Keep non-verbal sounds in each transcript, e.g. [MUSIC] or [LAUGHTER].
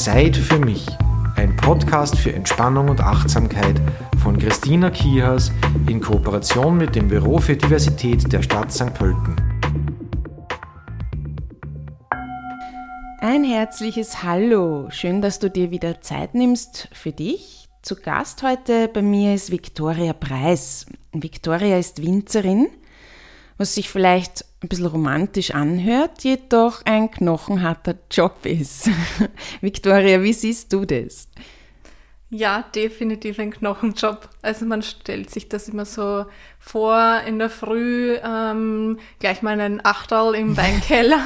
Zeit für mich. Ein Podcast für Entspannung und Achtsamkeit von Christina Kihas in Kooperation mit dem Büro für Diversität der Stadt St. Pölten. Ein herzliches Hallo. Schön, dass du dir wieder Zeit nimmst für dich. Zu Gast heute bei mir ist Viktoria Preis. Viktoria ist Winzerin, was sich vielleicht ein bisschen romantisch anhört, jedoch ein knochenharter Job ist. [LAUGHS] Viktoria, wie siehst du das? Ja, definitiv ein Knochenjob. Also man stellt sich das immer so vor, in der Früh ähm, gleich mal einen Achterl im [LAUGHS] Weinkeller.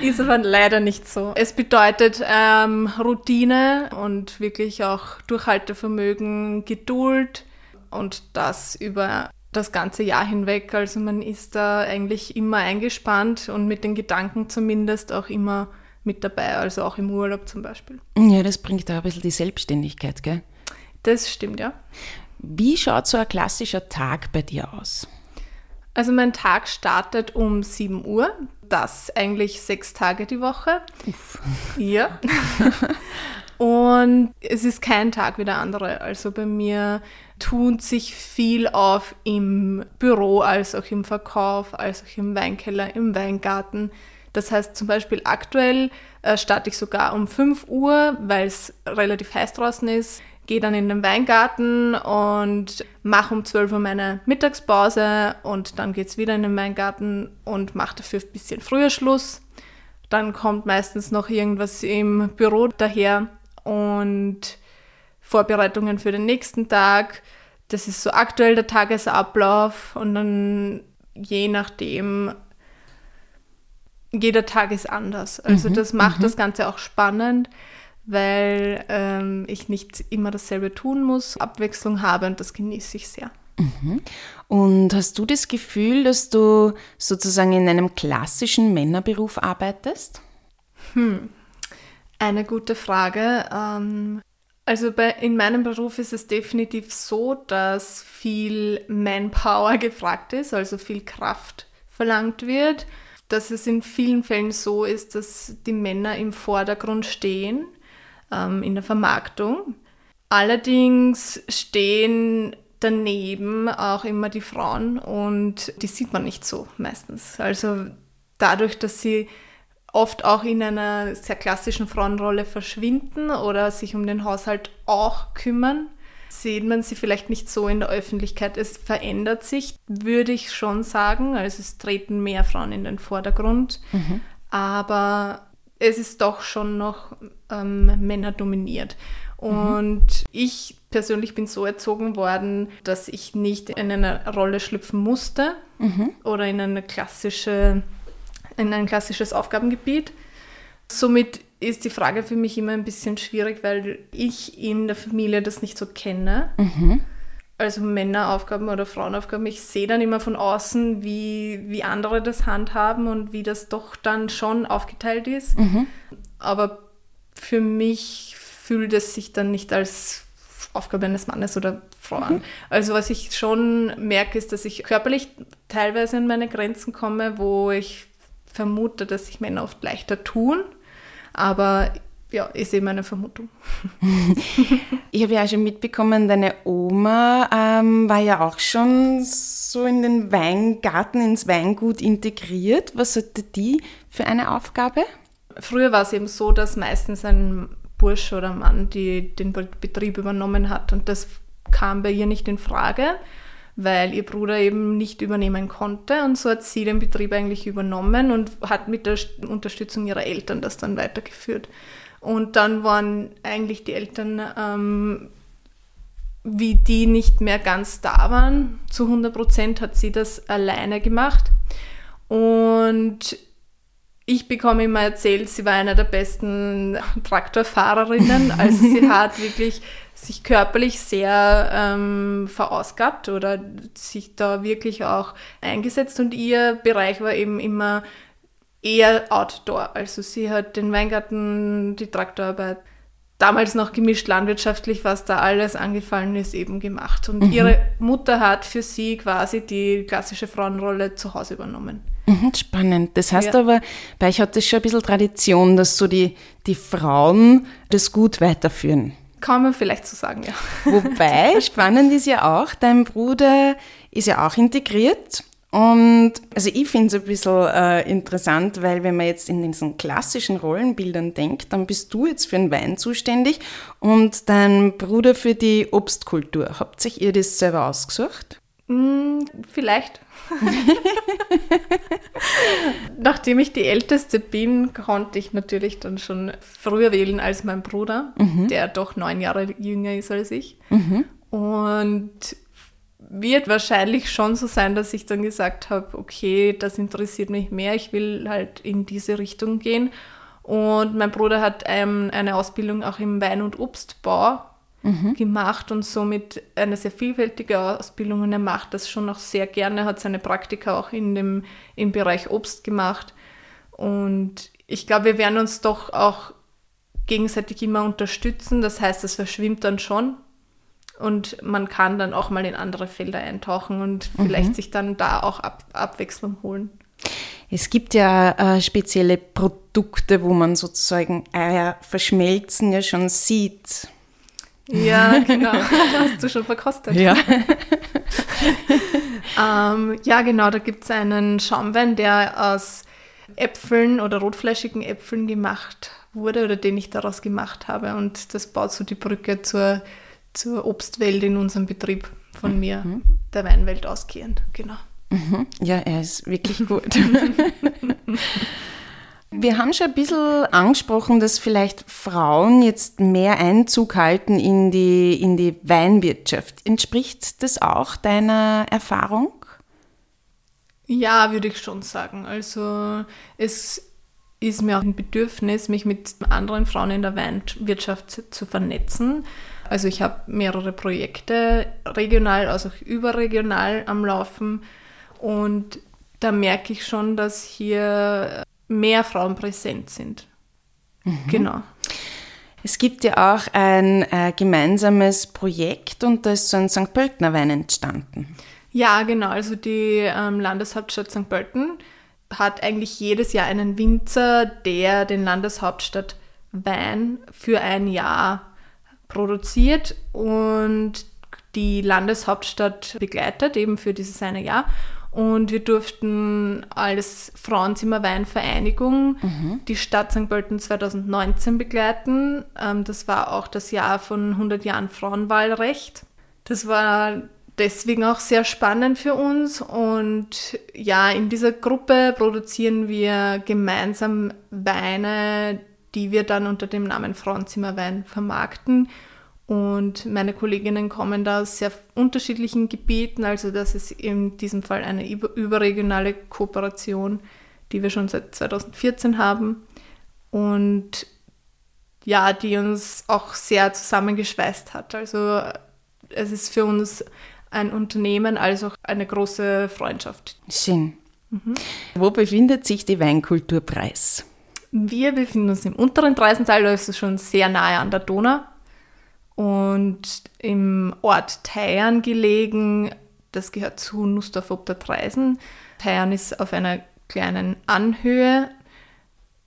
Ist aber leider nicht so. Es bedeutet ähm, Routine und wirklich auch Durchhaltevermögen, Geduld und das über das ganze Jahr hinweg. Also man ist da eigentlich immer eingespannt und mit den Gedanken zumindest auch immer mit dabei, also auch im Urlaub zum Beispiel. Ja, das bringt da ein bisschen die Selbstständigkeit, gell? Das stimmt, ja. Wie schaut so ein klassischer Tag bei dir aus? Also mein Tag startet um 7 Uhr, das eigentlich sechs Tage die Woche. Uff. Ja. [LAUGHS] Und es ist kein Tag wie der andere. Also bei mir tut sich viel auf im Büro, als auch im Verkauf, als auch im Weinkeller, im Weingarten. Das heißt zum Beispiel aktuell äh, starte ich sogar um 5 Uhr, weil es relativ heiß draußen ist, gehe dann in den Weingarten und mache um 12 Uhr meine Mittagspause und dann geht es wieder in den Weingarten und mache dafür ein bisschen früher Schluss. Dann kommt meistens noch irgendwas im Büro daher und Vorbereitungen für den nächsten Tag. Das ist so aktuell der Tagesablauf und dann je nachdem, jeder Tag ist anders. Also mhm, das macht mhm. das Ganze auch spannend, weil ähm, ich nicht immer dasselbe tun muss, Abwechslung habe und das genieße ich sehr. Mhm. Und hast du das Gefühl, dass du sozusagen in einem klassischen Männerberuf arbeitest? Hm. Eine gute Frage. Ähm, also bei, in meinem Beruf ist es definitiv so, dass viel Manpower gefragt ist, also viel Kraft verlangt wird. Dass es in vielen Fällen so ist, dass die Männer im Vordergrund stehen ähm, in der Vermarktung. Allerdings stehen daneben auch immer die Frauen und die sieht man nicht so meistens. Also dadurch, dass sie oft auch in einer sehr klassischen Frauenrolle verschwinden oder sich um den Haushalt auch kümmern, sieht man sie vielleicht nicht so in der Öffentlichkeit. Es verändert sich, würde ich schon sagen. Also es treten mehr Frauen in den Vordergrund, mhm. aber es ist doch schon noch ähm, männerdominiert. Und mhm. ich persönlich bin so erzogen worden, dass ich nicht in eine Rolle schlüpfen musste mhm. oder in eine klassische in ein klassisches Aufgabengebiet. Somit ist die Frage für mich immer ein bisschen schwierig, weil ich in der Familie das nicht so kenne. Mhm. Also Männeraufgaben oder Frauenaufgaben. Ich sehe dann immer von außen, wie, wie andere das handhaben und wie das doch dann schon aufgeteilt ist. Mhm. Aber für mich fühlt es sich dann nicht als Aufgabe eines Mannes oder Frau an. Mhm. Also was ich schon merke, ist, dass ich körperlich teilweise an meine Grenzen komme, wo ich vermute, dass sich Männer oft leichter tun, aber ja, ist eben eine Vermutung. [LAUGHS] ich habe ja auch schon mitbekommen, deine Oma ähm, war ja auch schon so in den Weingarten, ins Weingut integriert. Was hatte die für eine Aufgabe? Früher war es eben so, dass meistens ein Bursch oder Mann die, den Betrieb übernommen hat und das kam bei ihr nicht in Frage weil ihr Bruder eben nicht übernehmen konnte. Und so hat sie den Betrieb eigentlich übernommen und hat mit der Unterstützung ihrer Eltern das dann weitergeführt. Und dann waren eigentlich die Eltern, ähm, wie die nicht mehr ganz da waren, zu 100 Prozent hat sie das alleine gemacht. Und ich bekomme immer erzählt, sie war eine der besten Traktorfahrerinnen. [LAUGHS] Also sie hat wirklich sich körperlich sehr ähm, verausgabt oder sich da wirklich auch eingesetzt und ihr Bereich war eben immer eher Outdoor. Also sie hat den Weingarten, die Traktorarbeit, damals noch gemischt landwirtschaftlich, was da alles angefallen ist, eben gemacht. Und mhm. ihre Mutter hat für sie quasi die klassische Frauenrolle zu Hause übernommen. Mhm, spannend. Das heißt ja. aber, bei euch hat das schon ein bisschen Tradition, dass so die, die Frauen das gut weiterführen. Kann man vielleicht so sagen, ja. Wobei, [LAUGHS] spannend ist ja auch, dein Bruder ist ja auch integriert. Und also ich finde es ein bisschen äh, interessant, weil wenn man jetzt in diesen klassischen Rollenbildern denkt, dann bist du jetzt für den Wein zuständig und dein Bruder für die Obstkultur. Habt sich ihr das selber ausgesucht? Mm, vielleicht. [LAUGHS] Nachdem ich die Älteste bin, konnte ich natürlich dann schon früher wählen als mein Bruder, mhm. der doch neun Jahre jünger ist als ich. Mhm. Und wird wahrscheinlich schon so sein, dass ich dann gesagt habe, okay, das interessiert mich mehr, ich will halt in diese Richtung gehen. Und mein Bruder hat ähm, eine Ausbildung auch im Wein- und Obstbau mhm. gemacht und somit eine sehr vielfältige Ausbildung und er macht das schon auch sehr gerne, hat seine Praktika auch in dem, im Bereich Obst gemacht. Und ich glaube, wir werden uns doch auch gegenseitig immer unterstützen. Das heißt, es verschwimmt dann schon und man kann dann auch mal in andere Felder eintauchen und vielleicht mhm. sich dann da auch Ab Abwechslung holen. Es gibt ja äh, spezielle Produkte, wo man sozusagen Eier verschmelzen ja schon sieht. Ja, [LAUGHS] genau. Hast du schon verkostet? Ja. [LAUGHS] ähm, ja, genau. Da gibt es einen Schaumwein, der aus Äpfeln oder rotfleischigen Äpfeln gemacht wurde oder den ich daraus gemacht habe. Und das baut so die Brücke zur zur Obstwelt in unserem Betrieb von mhm. mir, mhm. der Weinwelt ausgehend. Genau. Mhm. Ja, er ist wirklich [LAUGHS] gut. Wir haben schon ein bisschen angesprochen, dass vielleicht Frauen jetzt mehr Einzug halten in die, in die Weinwirtschaft. Entspricht das auch deiner Erfahrung? Ja, würde ich schon sagen. Also es ist mir auch ein Bedürfnis, mich mit anderen Frauen in der Weinwirtschaft zu vernetzen. Also ich habe mehrere Projekte, regional als auch überregional am Laufen und da merke ich schon, dass hier mehr Frauen präsent sind. Mhm. Genau. Es gibt ja auch ein äh, gemeinsames Projekt und da ist so ein St. Pöltener Wein entstanden. Ja, genau. Also die ähm, Landeshauptstadt St. Pölten hat eigentlich jedes Jahr einen Winzer, der den Landeshauptstadt Wein für ein Jahr produziert und die Landeshauptstadt begleitet, eben für dieses eine Jahr. Und wir durften als Frauenzimmerweinvereinigung mhm. die Stadt St. Pölten 2019 begleiten. Ähm, das war auch das Jahr von 100 Jahren Frauenwahlrecht. Das war deswegen auch sehr spannend für uns. Und ja, in dieser Gruppe produzieren wir gemeinsam Weine, die wir dann unter dem Namen Frauenzimmerwein vermarkten. Und meine Kolleginnen kommen da aus sehr unterschiedlichen Gebieten, also das ist in diesem Fall eine überregionale Kooperation, die wir schon seit 2014 haben und ja, die uns auch sehr zusammengeschweißt hat. Also es ist für uns ein Unternehmen als auch eine große Freundschaft. Schön. Mhm. Wo befindet sich die Weinkulturpreis? Wir befinden uns im unteren Dreisental, das ist schon sehr nahe an der Donau und im Ort Theiern gelegen. Das gehört zu Nussdorf ob der Treisen. Theiern ist auf einer kleinen Anhöhe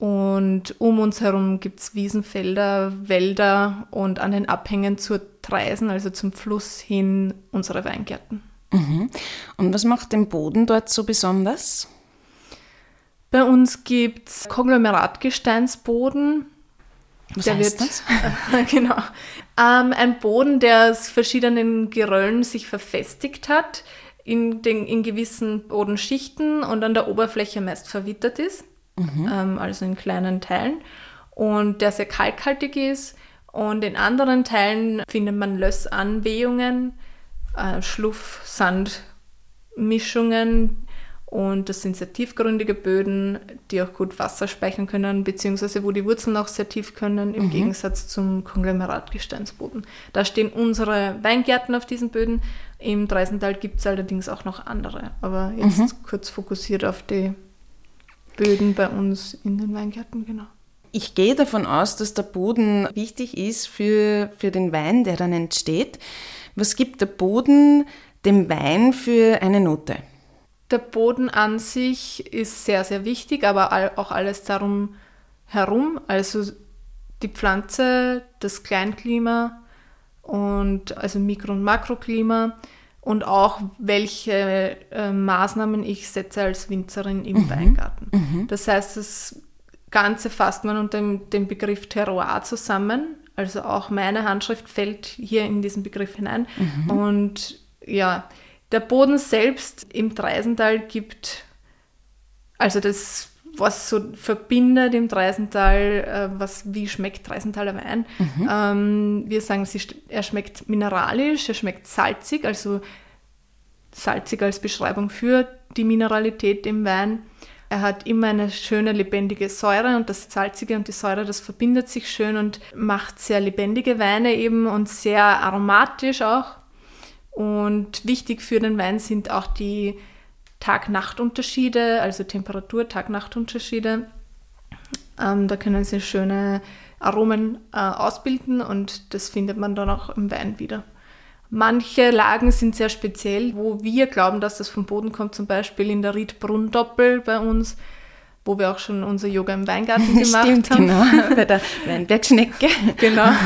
und um uns herum gibt es Wiesenfelder, Wälder und an den Abhängen zur Treisen, also zum Fluss hin, unsere Weingärten. Mhm. Und was macht den Boden dort so besonders? Bei uns gibt es Konglomeratgesteinsboden. Was der heißt wird, das? [LAUGHS] genau. Ähm, ein Boden, der aus verschiedenen Geröllen sich verfestigt hat, in, den, in gewissen Bodenschichten und an der Oberfläche meist verwittert ist, mhm. ähm, also in kleinen Teilen, und der sehr kalkhaltig ist. Und in anderen Teilen findet man Lössanwehungen, äh, Schluff, Sandmischungen, und das sind sehr tiefgründige Böden, die auch gut Wasser speichern können, beziehungsweise wo die Wurzeln auch sehr tief können, im mhm. Gegensatz zum Konglomeratgesteinsboden. Da stehen unsere Weingärten auf diesen Böden. Im Dreisental gibt es allerdings auch noch andere. Aber jetzt mhm. kurz fokussiert auf die Böden bei uns in den Weingärten, genau. Ich gehe davon aus, dass der Boden wichtig ist für, für den Wein, der dann entsteht. Was gibt der Boden dem Wein für eine Note? Der Boden an sich ist sehr, sehr wichtig, aber auch alles darum herum, also die Pflanze, das Kleinklima und also Mikro- und Makroklima und auch welche äh, Maßnahmen ich setze als Winzerin im mhm. Weingarten. Mhm. Das heißt, das Ganze fasst man unter dem, dem Begriff Terroir zusammen. Also auch meine Handschrift fällt hier in diesen Begriff hinein. Mhm. Und ja, der Boden selbst im Dreisental gibt, also das, was so verbindet im Dreisental, äh, was, wie schmeckt Dreisentaler Wein. Mhm. Ähm, wir sagen, sie, er schmeckt mineralisch, er schmeckt salzig, also salzig als Beschreibung für die Mineralität im Wein. Er hat immer eine schöne, lebendige Säure und das Salzige und die Säure, das verbindet sich schön und macht sehr lebendige Weine eben und sehr aromatisch auch. Und wichtig für den Wein sind auch die Tag-Nacht-Unterschiede, also Temperatur-Tag-Nacht-Unterschiede. Ähm, da können sie schöne Aromen äh, ausbilden und das findet man dann auch im Wein wieder. Manche Lagen sind sehr speziell, wo wir glauben, dass das vom Boden kommt, zum Beispiel in der Riedbrunn-Doppel bei uns, wo wir auch schon unser Yoga im Weingarten [LAUGHS] gemacht Stimmt, haben. genau, [LAUGHS] bei der Weinbergschnecke. genau. [LAUGHS]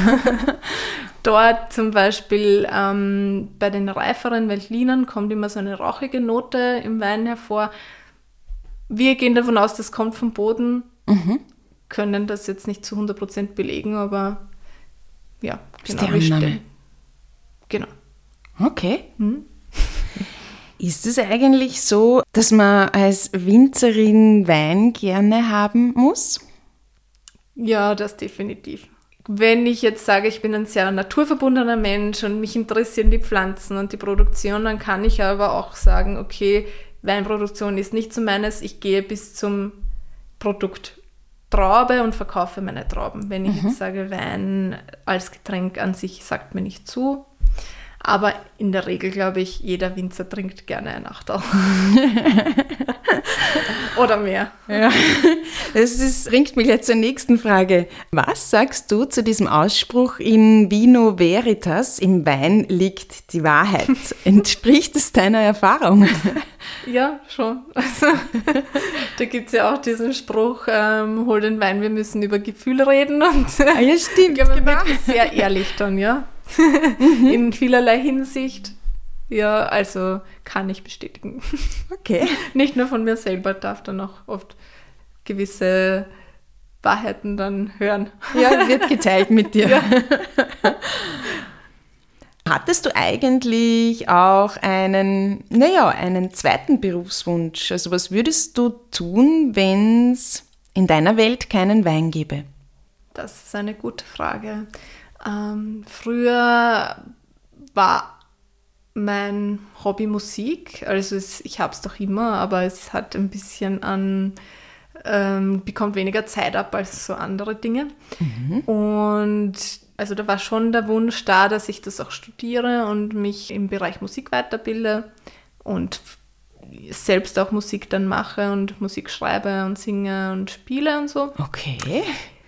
Dort zum Beispiel ähm, bei den reiferen Veltlinern kommt immer so eine rauchige Note im Wein hervor. Wir gehen davon aus, das kommt vom Boden, mhm. können das jetzt nicht zu 100% belegen, aber ja, genau. Ist die Annahme. Genau. Okay. Hm? [LAUGHS] Ist es eigentlich so, dass man als Winzerin Wein gerne haben muss? Ja, das definitiv wenn ich jetzt sage, ich bin ein sehr naturverbundener Mensch und mich interessieren die Pflanzen und die Produktion, dann kann ich aber auch sagen, okay, Weinproduktion ist nicht so meines, ich gehe bis zum Produkt Traube und verkaufe meine Trauben. Wenn ich mhm. jetzt sage, Wein als Getränk an sich sagt mir nicht zu, aber in der Regel glaube ich, jeder Winzer trinkt gerne ein Achtel. [LAUGHS] Oder mehr. Ja. Das ist, bringt mich jetzt zur nächsten Frage. Was sagst du zu diesem Ausspruch in Vino Veritas, im Wein liegt die Wahrheit? [LAUGHS] Entspricht es deiner Erfahrung? Ja, schon. Also, da gibt es ja auch diesen Spruch, ähm, hol den Wein, wir müssen über Gefühle reden. Und, ah, ja, stimmt. [LAUGHS] Ja, man genau. sehr ehrlich dann, ja. In vielerlei Hinsicht. Ja, also kann ich bestätigen. Okay. [LAUGHS] Nicht nur von mir selber, darf dann auch oft gewisse Wahrheiten dann hören. Ja, wird geteilt mit dir. [LAUGHS] Ja. [LAUGHS] Hattest du eigentlich auch einen, naja, einen zweiten Berufswunsch? Also was würdest du tun, wenn es in deiner Welt keinen Wein gäbe? Das ist eine gute Frage. Ähm, früher war mein Hobby Musik, also es, ich habe es doch immer, aber es hat ein bisschen an, ähm, bekommt weniger Zeit ab als so andere Dinge. Mhm. Und also da war schon der Wunsch da, dass ich das auch studiere und mich im Bereich Musik weiterbilde und selbst auch Musik dann mache und Musik schreibe und singe und spiele und so. Okay.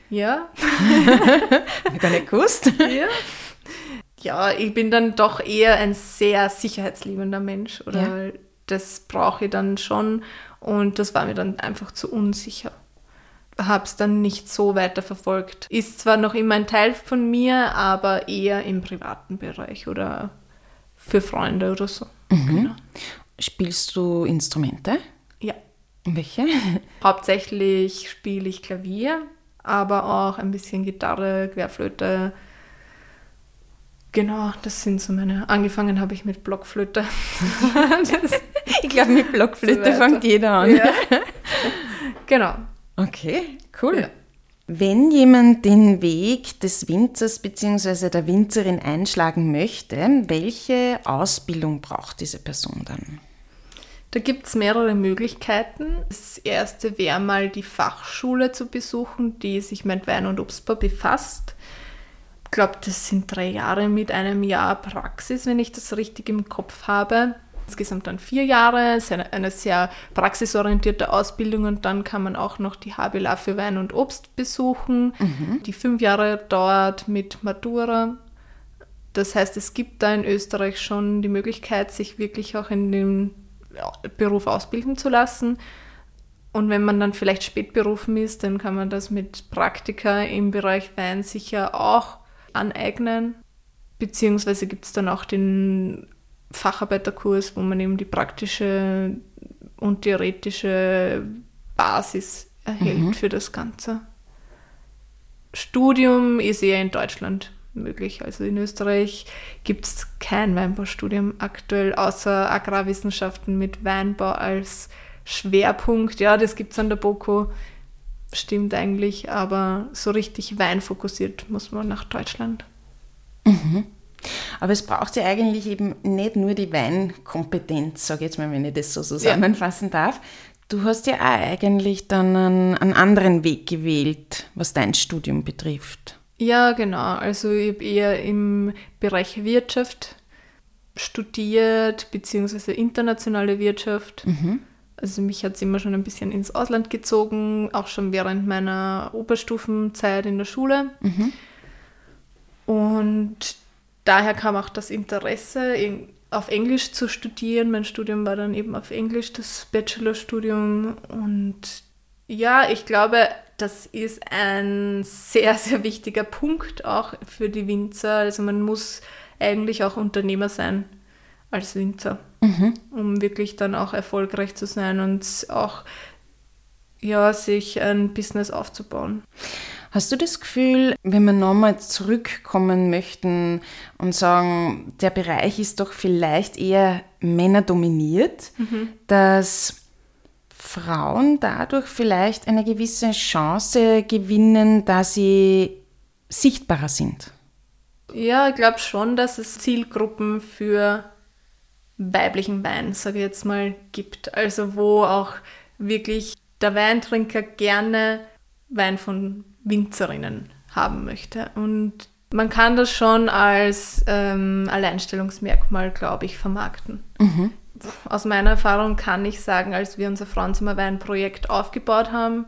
Ja. ich gar nicht gewusst. Ja. ja, ich bin dann doch eher ein sehr sicherheitsliebender Mensch. Oder ja. das brauche ich dann schon. Und das war mir dann einfach zu unsicher. Habe es dann nicht so weiter verfolgt. Ist zwar noch immer ein Teil von mir, aber eher im privaten Bereich oder für Freunde oder so. Mhm. Genau. Spielst du Instrumente? Ja. Welche? Hauptsächlich spiele ich Klavier, aber auch ein bisschen Gitarre, Querflöte. Genau, das sind so meine. Angefangen habe ich mit Blockflöte. [LAUGHS] ich glaube, mit Blockflöte so fängt jeder an. Ja. [LAUGHS] Genau. Okay, cool. Ja. Wenn jemand den Weg des Winzers bzw. der Winzerin einschlagen möchte, welche Ausbildung braucht diese Person dann? Da gibt es mehrere Möglichkeiten. Das erste wäre mal die Fachschule zu besuchen, die sich mit Wein und Obstbau befasst. Ich glaube, das sind drei Jahre mit einem Jahr Praxis, wenn ich das richtig im Kopf habe. Insgesamt dann vier Jahre, es ist eine, eine sehr praxisorientierte Ausbildung und dann kann man auch noch die HBLA für Wein und Obst besuchen, mhm. die fünf Jahre dauert mit Matura. Das heißt, es gibt da in Österreich schon die Möglichkeit, sich wirklich auch in dem Beruf ausbilden zu lassen. Und wenn man dann vielleicht spätberufen ist, dann kann man das mit Praktika im Bereich Wein sicher auch aneignen. Beziehungsweise gibt es dann auch den Facharbeiterkurs, wo man eben die praktische und theoretische Basis erhält mhm. für das Ganze. Studium ist eher in Deutschland möglich. Also in Österreich gibt es kein Weinbaustudium aktuell, außer Agrarwissenschaften mit Weinbau als Schwerpunkt. Ja, das gibt es an der BOKO, stimmt eigentlich, aber so richtig weinfokussiert muss man nach Deutschland. Mhm. Aber es braucht ja eigentlich eben nicht nur die Weinkompetenz, sage ich jetzt mal, wenn ich das so zusammenfassen ja. darf. Du hast ja auch eigentlich dann einen, einen, anderen Weg gewählt, was dein Studium betrifft. Ja, genau. Also ich habe eher im Bereich Wirtschaft studiert, beziehungsweise internationale Wirtschaft. Mhm. Also mich hat es immer schon ein bisschen ins Ausland gezogen, auch schon während meiner Oberstufenzeit in der Schule. Mhm. Und daher kam auch das Interesse, auf Englisch zu studieren. Mein Studium war dann eben auf Englisch, das Bachelorstudium. Und ja, ich glaube, das ist ein sehr, sehr wichtiger Punkt auch für die Winzer. Also man muss eigentlich auch Unternehmer sein als Winzer, mhm. um wirklich dann auch erfolgreich zu sein und auch ja, sich ein Business aufzubauen. Hast du das Gefühl, wenn wir nochmal zurückkommen möchten und sagen, der Bereich ist doch vielleicht eher männerdominiert, mhm. dass Frauen dadurch vielleicht eine gewisse Chance gewinnen, da sie sichtbarer sind? Ja, ich glaube schon, dass es Zielgruppen für weiblichen Wein, sage ich jetzt mal, gibt. Also wo auch wirklich der Weintrinker gerne Wein von Winzerinnen haben möchte. Und man kann das schon als ähm, Alleinstellungsmerkmal, glaube ich, vermarkten. Mhm. Aus meiner Erfahrung kann ich sagen, als wir unser Frauenzimmerwein-Projekt aufgebaut haben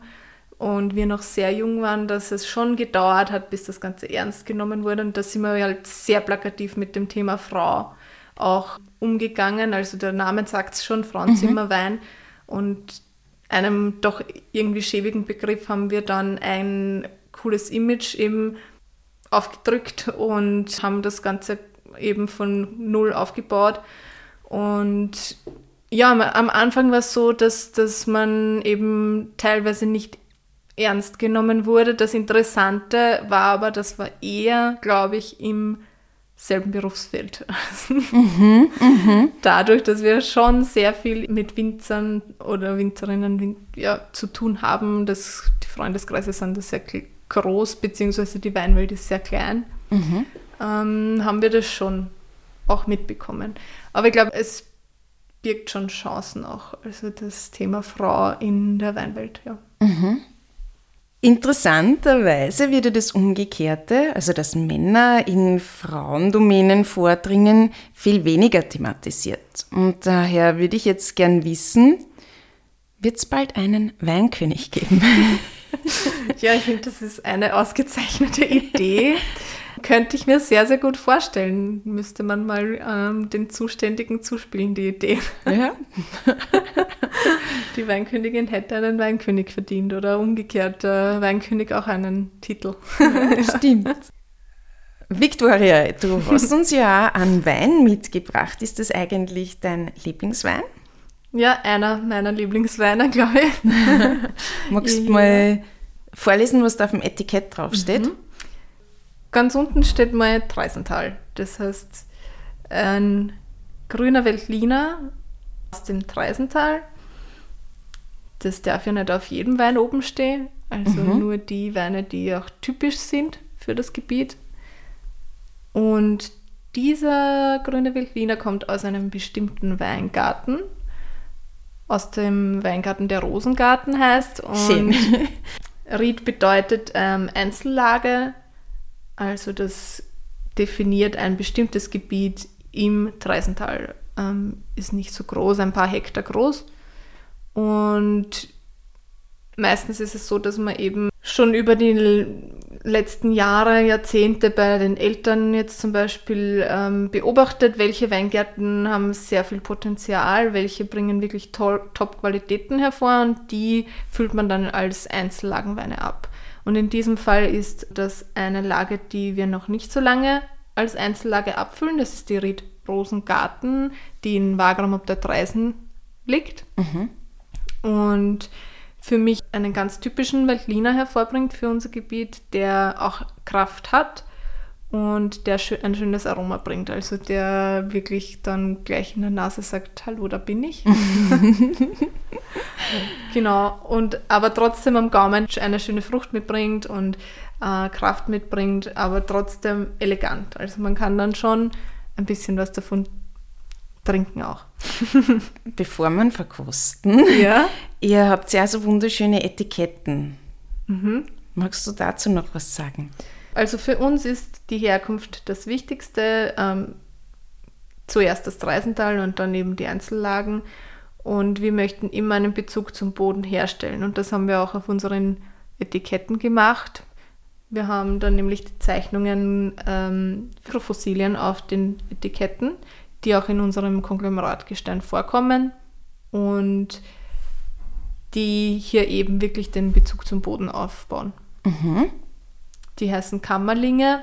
und wir noch sehr jung waren, dass es schon gedauert hat, bis das Ganze ernst genommen wurde. Und da sind wir halt sehr plakativ mit dem Thema Frau auch umgegangen. Also der Name sagt es schon, Frauenzimmerwein. Mhm. Und einem doch irgendwie schäbigen Begriff haben wir dann ein cooles Image eben aufgedrückt und haben das Ganze eben von null aufgebaut. Und ja, am Anfang war es so, dass, dass man eben teilweise nicht ernst genommen wurde. Das Interessante war aber, das war eher, glaube ich, im selben Berufsfeld. [LAUGHS] Mhm, mh. Dadurch, dass wir schon sehr viel mit Winzern oder Winzerinnen ja, zu tun haben, dass die Freundeskreise sind da sehr groß, beziehungsweise die Weinwelt ist sehr klein, mhm. ähm, haben wir das schon auch mitbekommen. Aber ich glaube, es birgt schon Chancen auch, also das Thema Frau in der Weinwelt, ja. Mhm. Interessanterweise wird ja das Umgekehrte, also dass Männer in Frauendomänen vordringen, viel weniger thematisiert. Und daher würde ich jetzt gern wissen, wird es bald einen Weinkönig geben? [LAUGHS] ja, ich finde, das ist eine ausgezeichnete Idee. [LAUGHS] Könnte ich mir sehr, sehr gut vorstellen. Müsste man mal ähm, den Zuständigen zuspielen, die Idee. Ja. [LAUGHS] die Weinkönigin hätte einen Weinkönig verdient oder umgekehrt, der Weinkönig auch einen Titel. Ja, [LAUGHS] stimmt. Victoria, du [LAUGHS] hast uns ja einen Wein mitgebracht. Ist das eigentlich dein Lieblingswein? Ja, einer meiner Lieblingsweine, glaube ich. Magst du ja. mal vorlesen, was da auf dem Etikett draufsteht? Mhm. Ganz unten steht mal Treisental. Das heißt, ein grüner Veltliner aus dem Treisental. Das darf ja nicht auf jedem Wein oben stehen. Also mhm. nur die Weine, die auch typisch sind für das Gebiet. Und dieser grüne Veltliner kommt aus einem bestimmten Weingarten. Aus dem Weingarten der Rosengarten heißt. Und Schön. [LAUGHS] Ried bedeutet ähm, Einzellage also das definiert ein bestimmtes Gebiet im Treisental. Ähm, ist nicht so groß, ein paar Hektar groß. Und meistens ist es so, dass man eben schon über die letzten Jahre, Jahrzehnte bei den Eltern jetzt zum Beispiel ähm, beobachtet, welche Weingärten haben sehr viel Potenzial, welche bringen wirklich Top-Qualitäten hervor und die füllt man dann als Einzellagenweine ab. Und in diesem Fall ist das eine Lage, die wir noch nicht so lange als Einzellage abfüllen. Das ist die Ried Rosengarten, die in Wagram ob der Dreisen liegt. Mhm. Und für mich einen ganz typischen Veltliner hervorbringt für unser Gebiet, der auch Kraft hat und der ein schönes Aroma bringt. Also der wirklich dann gleich in der Nase sagt, hallo, da bin ich. [LAUGHS] genau. Und aber trotzdem am Gaumen eine schöne Frucht mitbringt und äh, Kraft mitbringt, aber trotzdem elegant. Also man kann dann schon ein bisschen was davon trinken auch. [LAUGHS] Bevor man verkosten, ja. [LAUGHS] ihr habt ja so wunderschöne Etiketten. Mhm. Magst du dazu noch was sagen? Also für uns ist die Herkunft das Wichtigste. Ähm, zuerst das Dreisental und dann eben die Einzellagen. Und wir möchten immer einen Bezug zum Boden herstellen. Und das haben wir auch auf unseren Etiketten gemacht. Wir haben dann nämlich die Zeichnungen ähm, für Fossilien auf den Etiketten die auch in unserem Konglomeratgestein vorkommen und die hier eben wirklich den Bezug zum Boden aufbauen. Mhm. Die heißen Kammerlinge,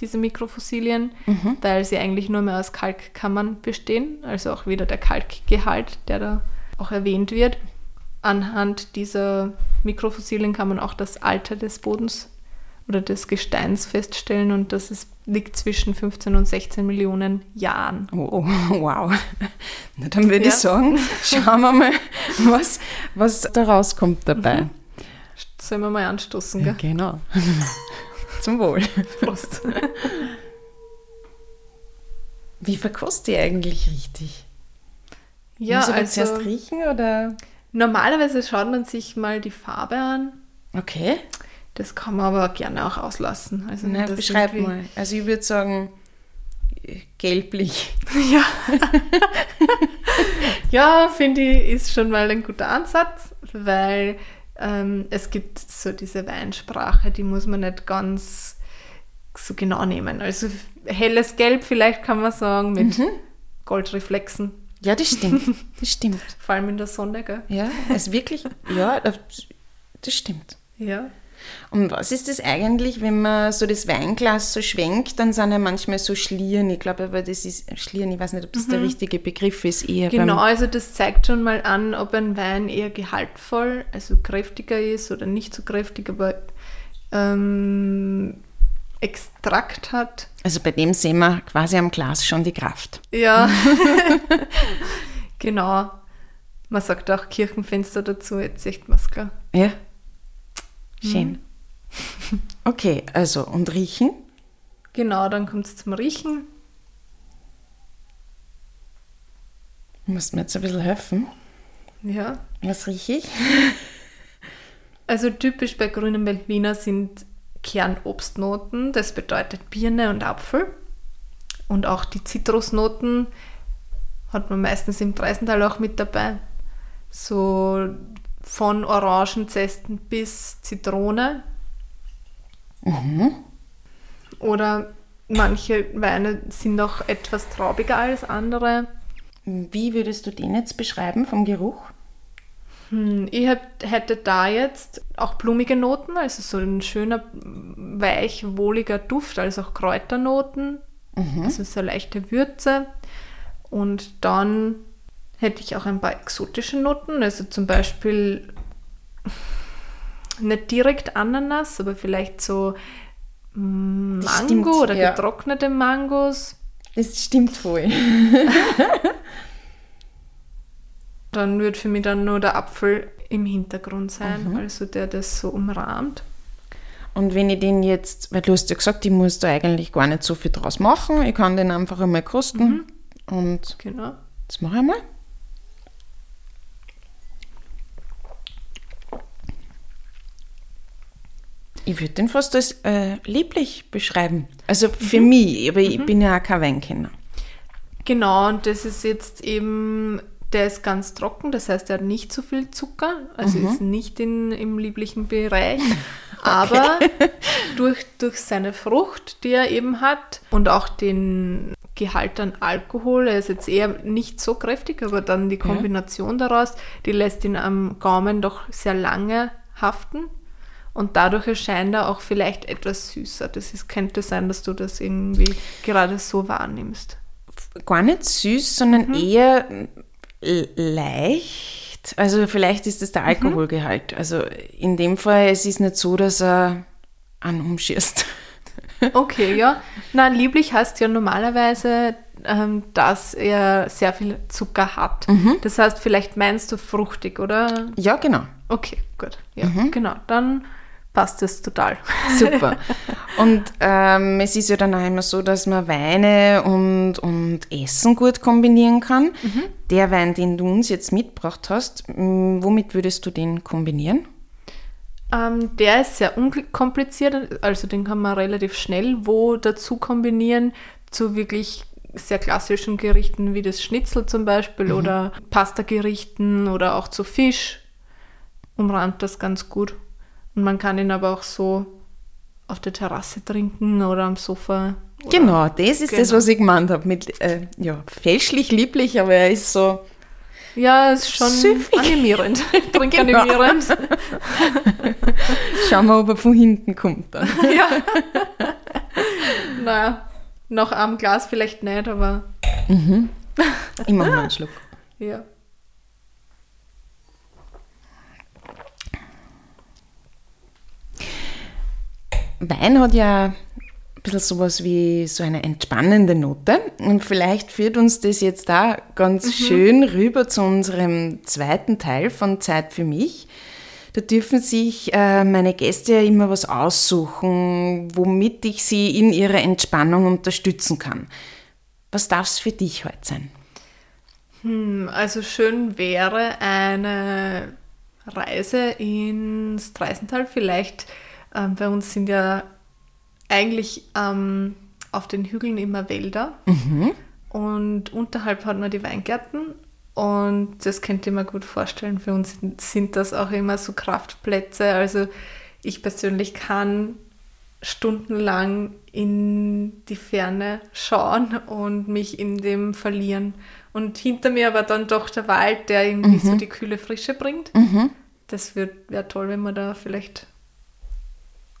diese Mikrofossilien, mhm. weil sie eigentlich nur mehr aus Kalkkammern bestehen, also auch wieder der Kalkgehalt, der da auch erwähnt wird. Anhand dieser Mikrofossilien kann man auch das Alter des Bodens oder des Gesteins feststellen und das ist, liegt zwischen 15 und 16 Millionen Jahren. Oh, [LAUGHS] wow. Na, dann würde ja. ich sagen, schauen wir mal, was, was da rauskommt dabei. Mhm. Sollen wir mal anstoßen, gell? Ja, genau. [LAUGHS] Zum Wohl. Prost. [LAUGHS] Wie verkostet ihr eigentlich richtig? Ja, Muss man also, zuerst riechen oder? Normalerweise schaut man sich mal die Farbe an. Okay. Das kann man aber gerne auch auslassen. Also Na, beschreib mal. Also ich würde sagen, gelblich. [LAUGHS] Ja. ja, finde ich, ist schon mal ein guter Ansatz, weil ähm, es gibt so diese Weinsprache, die muss man nicht ganz so genau nehmen. Also helles Gelb vielleicht kann man sagen mit mhm. Goldreflexen. Ja, das stimmt. [LAUGHS] Das stimmt. Vor allem in der Sonne, gell? Ja, es wirklich, ja, das stimmt. Ja. Und was ist das eigentlich, wenn man so das Weinglas so schwenkt, dann sind ja manchmal so Schlieren. Ich glaube aber, das ist Schlieren, ich weiß nicht, ob das mhm. der richtige Begriff ist. Eher genau, also das zeigt schon mal an, ob ein Wein eher gehaltvoll, also kräftiger ist oder nicht so kräftig, aber ähm, Extrakt hat. Also bei dem sehen wir quasi am Glas schon die Kraft. Ja, [LAUGHS] [LAUGHS] genau. Man sagt auch Kirchenfenster dazu, jetzt echt Maske. Ja. Schön. Mhm. [LAUGHS] Okay, also und riechen? Genau, dann kommt es zum Riechen. Musst mir jetzt ein bisschen helfen. Ja. Was rieche ich? [LAUGHS] Also typisch bei grünen Veltliner sind Kernobstnoten, das bedeutet Birne und Apfel. Und auch die Zitrusnoten hat man meistens im Preisental auch mit dabei. So von Orangenzesten bis Zitrone. Mhm. Oder manche Weine sind noch etwas traubiger als andere. Wie würdest du den jetzt beschreiben vom Geruch? Hm, ich hätte da jetzt auch blumige Noten, also so ein schöner, weich, wohliger Duft, also auch Kräuternoten, mhm. also so leichte Würze. Und dann hätte ich auch ein paar exotische Noten, also zum Beispiel nicht direkt Ananas, aber vielleicht so mm, Mango stimmt, oder ja. getrocknete Mangos. Das stimmt voll. [LAUGHS] dann wird für mich dann nur der Apfel im Hintergrund sein, mhm. also der das so umrahmt. Und wenn ich den jetzt, weil du hast ja gesagt, ich muss da eigentlich gar nicht so viel draus machen, ich kann den einfach einmal kosten. Mhm. Und genau. das mache ich mal. Ich würde den fast als äh, lieblich beschreiben. Also für mhm. mich, aber ich mhm. bin ja auch kein Weinkenner. Genau, und das ist jetzt eben, der ist ganz trocken, das heißt, er hat nicht so viel Zucker, also mhm. ist nicht in, im lieblichen Bereich. [LAUGHS] Aber [LAUGHS] durch, durch seine Frucht, die er eben hat und auch den Gehalt an Alkohol. Er ist jetzt eher nicht so kräftig, aber dann die Kombination ja. daraus, die lässt ihn am Gaumen doch sehr lange haften. Und dadurch erscheint er auch vielleicht etwas süßer. Das ist, könnte sein, dass du das irgendwie gerade so wahrnimmst. Gar nicht süß, sondern mhm. eher leicht. Also vielleicht ist es der mhm. Alkoholgehalt. Mhm. Also in dem Fall, es ist nicht so, dass er an umschießt. Okay, ja. Nein, lieblich heißt ja normalerweise, ähm, dass er sehr viel Zucker hat. Mhm. Das heißt, vielleicht meinst du fruchtig, oder? Ja, genau. Okay, gut. Ja, mhm. genau. Dann passt es total. [LAUGHS] Super. Und ähm, es ist ja dann auch immer so, dass man Weine und, und Essen gut kombinieren kann. Mhm. Der Wein, den du uns jetzt mitgebracht hast, womit würdest du den kombinieren? Ähm, der ist sehr unkompliziert, also den kann man relativ schnell wo dazu kombinieren zu wirklich sehr klassischen Gerichten wie das Schnitzel zum Beispiel mhm. oder Pasta-Gerichten oder auch zu Fisch. Umrannt das ganz gut. Und man kann ihn aber auch so auf der Terrasse trinken oder am Sofa. Oder genau, das ist genau. das, was ich gemeint habe. Mit, äh, ja, fälschlich lieblich, aber er ist so ja, ist schon Süffig. animierend. [LAUGHS] Trinkanimierend. Genau. Schauen wir, ob er von hinten kommt dann. [LAUGHS] ja. naja, noch am Glas vielleicht nicht, aber. Mhm. Ich mache mal einen Schluck. Ja. Wein hat ja ein bisschen sowas wie so eine entspannende Note. Und vielleicht führt uns das jetzt da ganz mhm. schön rüber zu unserem zweiten Teil von Zeit für mich. Da dürfen sich äh, meine Gäste ja immer was aussuchen, womit ich sie in ihrer Entspannung unterstützen kann. Was darf es für dich heute sein? Hm, also schön wäre eine Reise ins Dreisental. Vielleicht, äh, bei uns sind ja eigentlich ähm, auf den Hügeln immer Wälder mhm. und unterhalb hat man die Weingärten und das könnt ihr mir gut vorstellen. Für uns sind das auch immer so Kraftplätze. Also ich persönlich kann stundenlang in die Ferne schauen und mich in dem verlieren. Und hinter mir aber dann doch der Wald, der irgendwie mhm. so die kühle Frische bringt. Mhm. Das wäre toll, wenn wir da vielleicht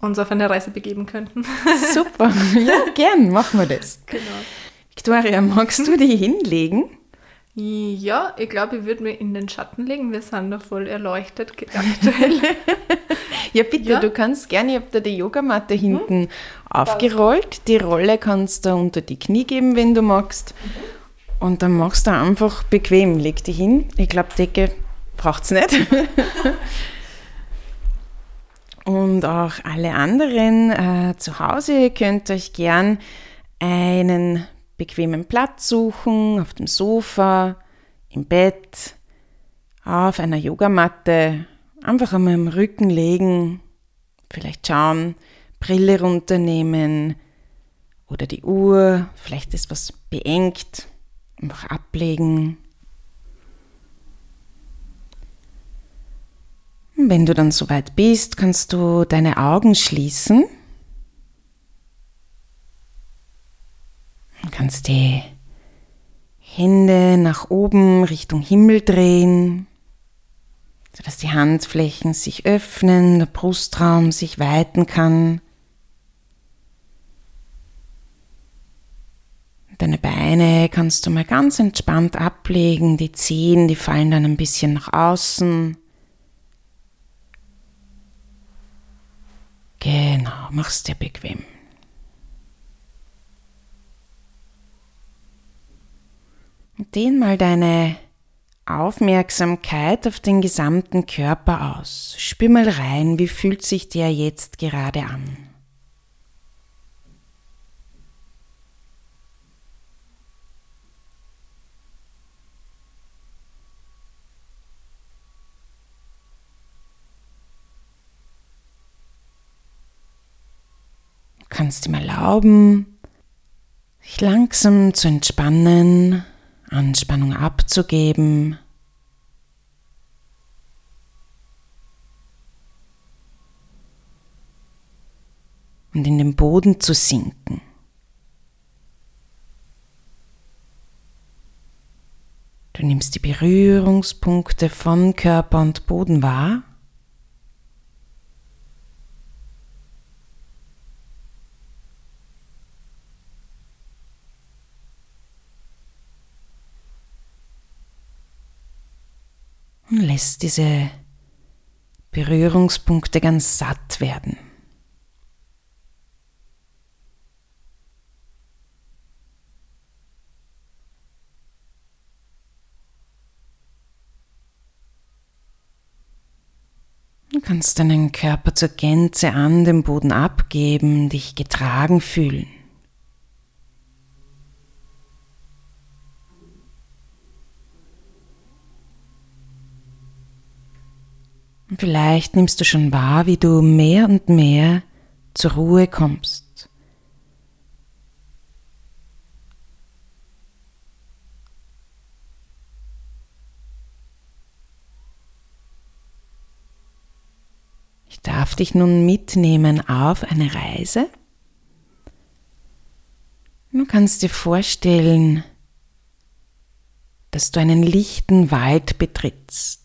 uns auf eine Reise begeben könnten. [LAUGHS] Super, ja, gern, machen wir das. Genau. Victoria, magst du die hinlegen? Ja, ich glaube, ich würde mir in den Schatten legen. Wir sind da voll erleuchtet aktuell. [LAUGHS] ja, bitte, ja. du kannst gerne, ich habe da die Yogamatte hinten hm? aufgerollt. Die Rolle kannst du unter die Knie geben, wenn du magst. Mhm. Und dann machst du einfach bequem. Leg die hin. Ich glaube, Decke braucht es nicht. [LAUGHS] Und auch alle anderen äh, zu Hause könnt euch gern einen bequemen Platz suchen, auf dem Sofa, im Bett, auf einer Yogamatte, einfach einmal im Rücken legen, vielleicht schauen, Brille runternehmen oder die Uhr, vielleicht ist was beengt, einfach ablegen. Wenn du dann soweit bist, kannst du deine Augen schließen. Du kannst die Hände nach oben Richtung Himmel drehen, sodass die Handflächen sich öffnen, der Brustraum sich weiten kann. Deine Beine kannst du mal ganz entspannt ablegen, die Zehen, die fallen dann ein bisschen nach außen. Genau, mach's dir bequem. Dehn mal deine Aufmerksamkeit auf den gesamten Körper aus. Spür mal rein, wie fühlt sich der jetzt gerade an. Kannst ihm erlauben, sich langsam zu entspannen, Anspannung abzugeben. und in den Boden zu sinken. Du nimmst die Berührungspunkte von Körper und Boden wahr. Lässt diese Berührungspunkte ganz satt werden. Du kannst deinen Körper zur Gänze an den Boden abgeben, dich getragen fühlen. Und vielleicht nimmst du schon wahr, wie du mehr und mehr zur Ruhe kommst. Ich darf dich nun mitnehmen auf eine Reise. Du kannst dir vorstellen, dass du einen lichten Wald betrittst.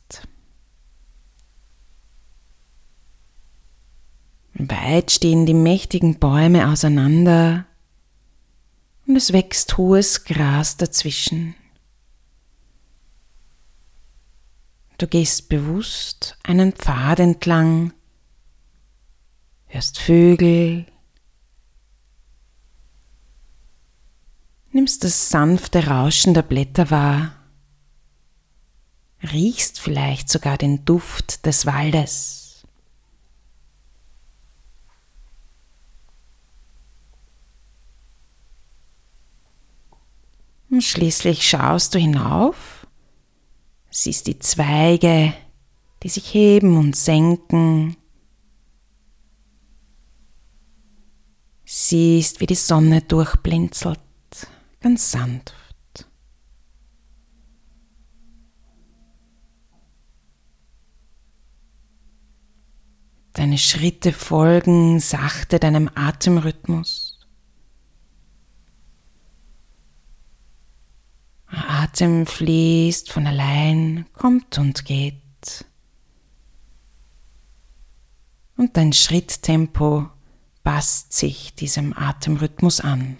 Weit stehen die mächtigen Bäume auseinander und es wächst hohes Gras dazwischen. Du gehst bewusst einen Pfad entlang, hörst Vögel, nimmst das sanfte Rauschen der Blätter wahr, riechst vielleicht sogar den Duft des Waldes. Und schließlich schaust du hinauf, siehst die Zweige, die sich heben und senken, Siehst, wie die Sonne durchblinzelt, ganz sanft. Deine Schritte folgen sachte deinem Atemrhythmus. Der Atem fließt von allein, kommt und geht. Und dein Schritttempo passt sich diesem Atemrhythmus an.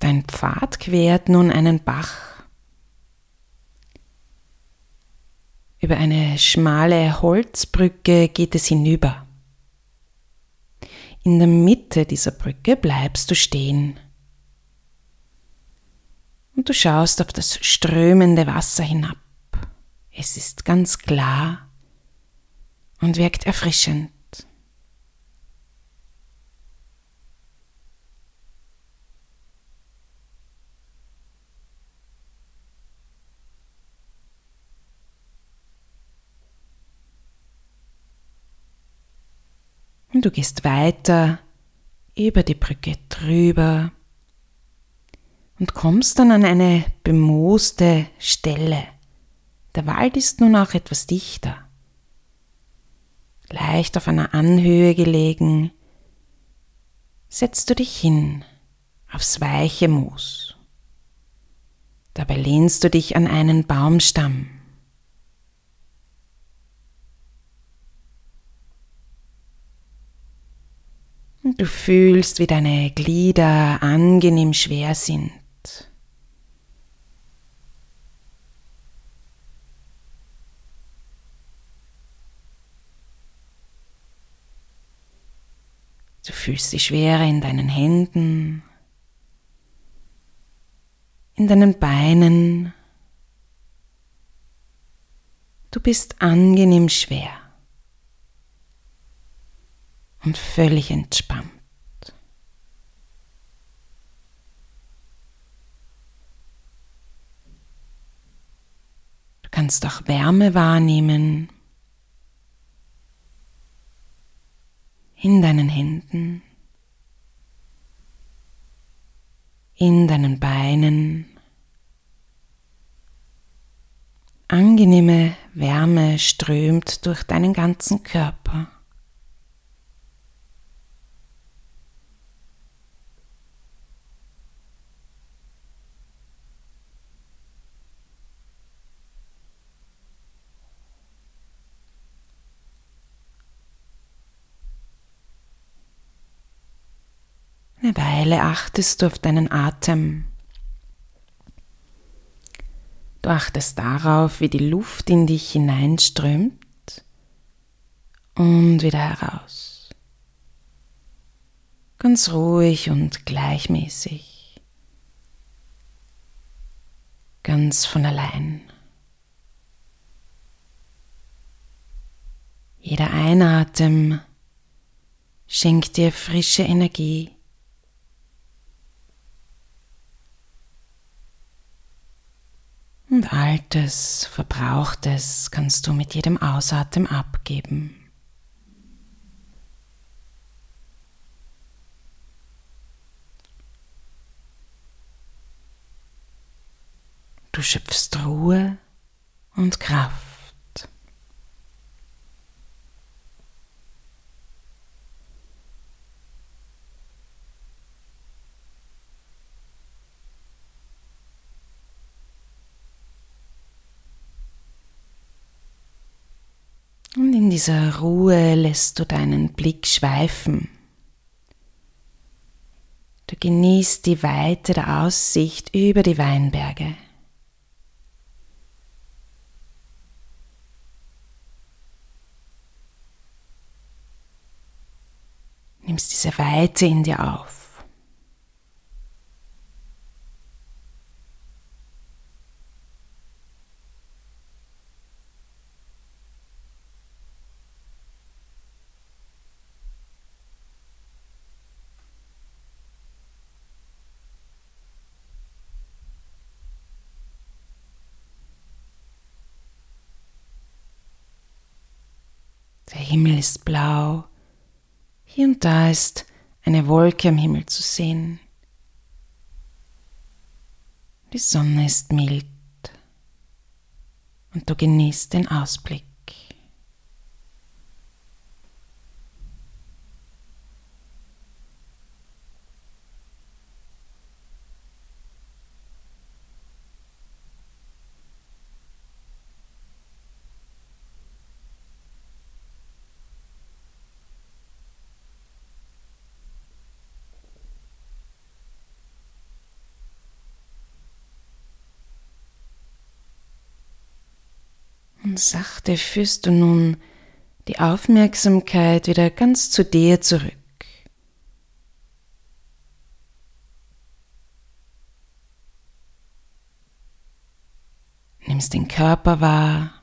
Dein Pfad quert nun einen Bach. Über eine schmale Holzbrücke geht es hinüber. In der Mitte dieser Brücke bleibst du stehen und du schaust auf das strömende Wasser hinab. Es ist ganz klar und wirkt erfrischend. Und du gehst weiter über die Brücke drüber und kommst dann an eine bemooste Stelle. Der Wald ist nun auch etwas dichter, leicht auf einer Anhöhe gelegen, setzt du dich hin aufs weiche Moos. Dabei lehnst du dich an einen Baumstamm. Und du fühlst, wie deine Glieder angenehm schwer sind. Du fühlst die Schwere in deinen Händen, in deinen Beinen. Du bist angenehm schwer und völlig entspannt. Du kannst auch Wärme wahrnehmen in deinen Händen, in deinen Beinen. Angenehme Wärme strömt durch deinen ganzen Körper. Eine Weile achtest du auf deinen Atem. Du achtest darauf, wie die Luft in dich hineinströmt und wieder heraus. Ganz ruhig und gleichmäßig. Ganz von allein. Jeder Einatmen schenkt dir frische Energie. Und Altes, Verbrauchtes kannst du mit jedem Ausatmen abgeben. Du schöpfst Ruhe und Kraft. Und in dieser Ruhe lässt du deinen Blick schweifen. Du genießt die Weite der Aussicht über die Weinberge. Nimmst diese Weite in dir auf. Der Himmel ist blau. Hier und da ist eine Wolke am Himmel zu sehen. Die Sonne ist mild und du genießt den Ausblick. Sachte führst du nun die Aufmerksamkeit wieder ganz zu dir zurück. Nimmst den Körper wahr.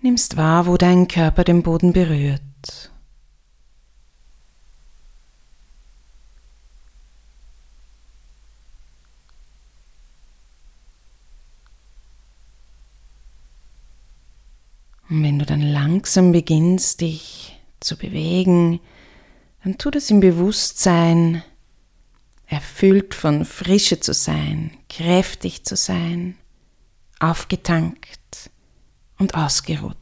Nimmst wahr, wo dein Körper den Boden berührt. Und wenn du dann langsam beginnst, dich zu bewegen, dann tu das im Bewusstsein, erfüllt von Frische zu sein, kräftig zu sein, aufgetankt und ausgeruht.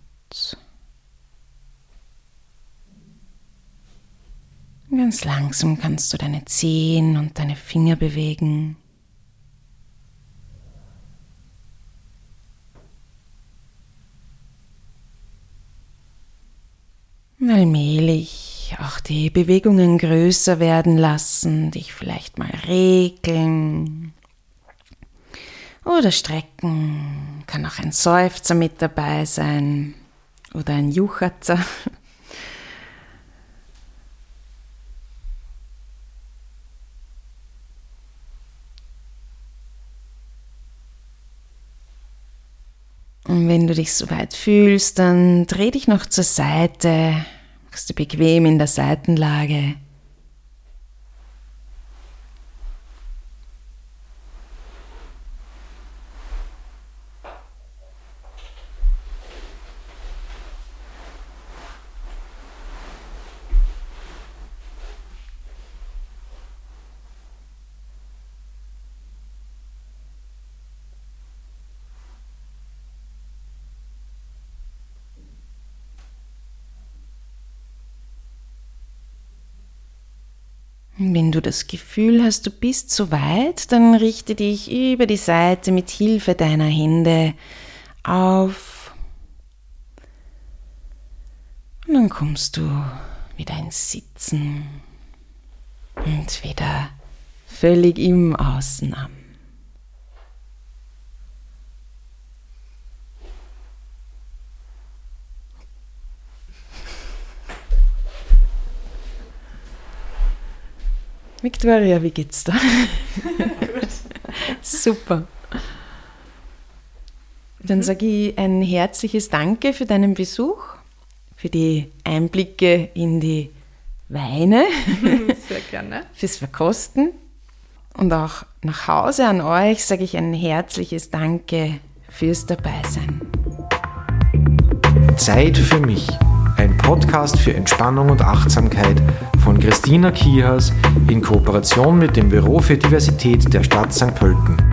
Ganz langsam kannst du deine Zehen und deine Finger bewegen. Allmählich auch die Bewegungen größer werden lassen, dich vielleicht mal regeln oder strecken. Kann auch ein Seufzer mit dabei sein oder ein Juchatzer. Und wenn du dich soweit fühlst, dann dreh dich noch zur Seite, machst du bequem in der Seitenlage. Wenn du das Gefühl hast, du bist so weit, dann richte dich über die Seite mit Hilfe deiner Hände auf. Und dann kommst du wieder ins Sitzen und wieder völlig im Außen an. Victoria, wie geht's da? [LAUGHS] Gut. Super. Dann sage ich ein herzliches Danke für deinen Besuch, für die Einblicke in die Weine. [LAUGHS] Sehr gerne. Fürs Verkosten. Und auch nach Hause an euch sage ich ein herzliches Danke fürs Dabeisein. Zeit für mich. Podcast für Entspannung und Achtsamkeit von Christina Kihas in Kooperation mit dem Büro für Diversität der Stadt St. Pölten.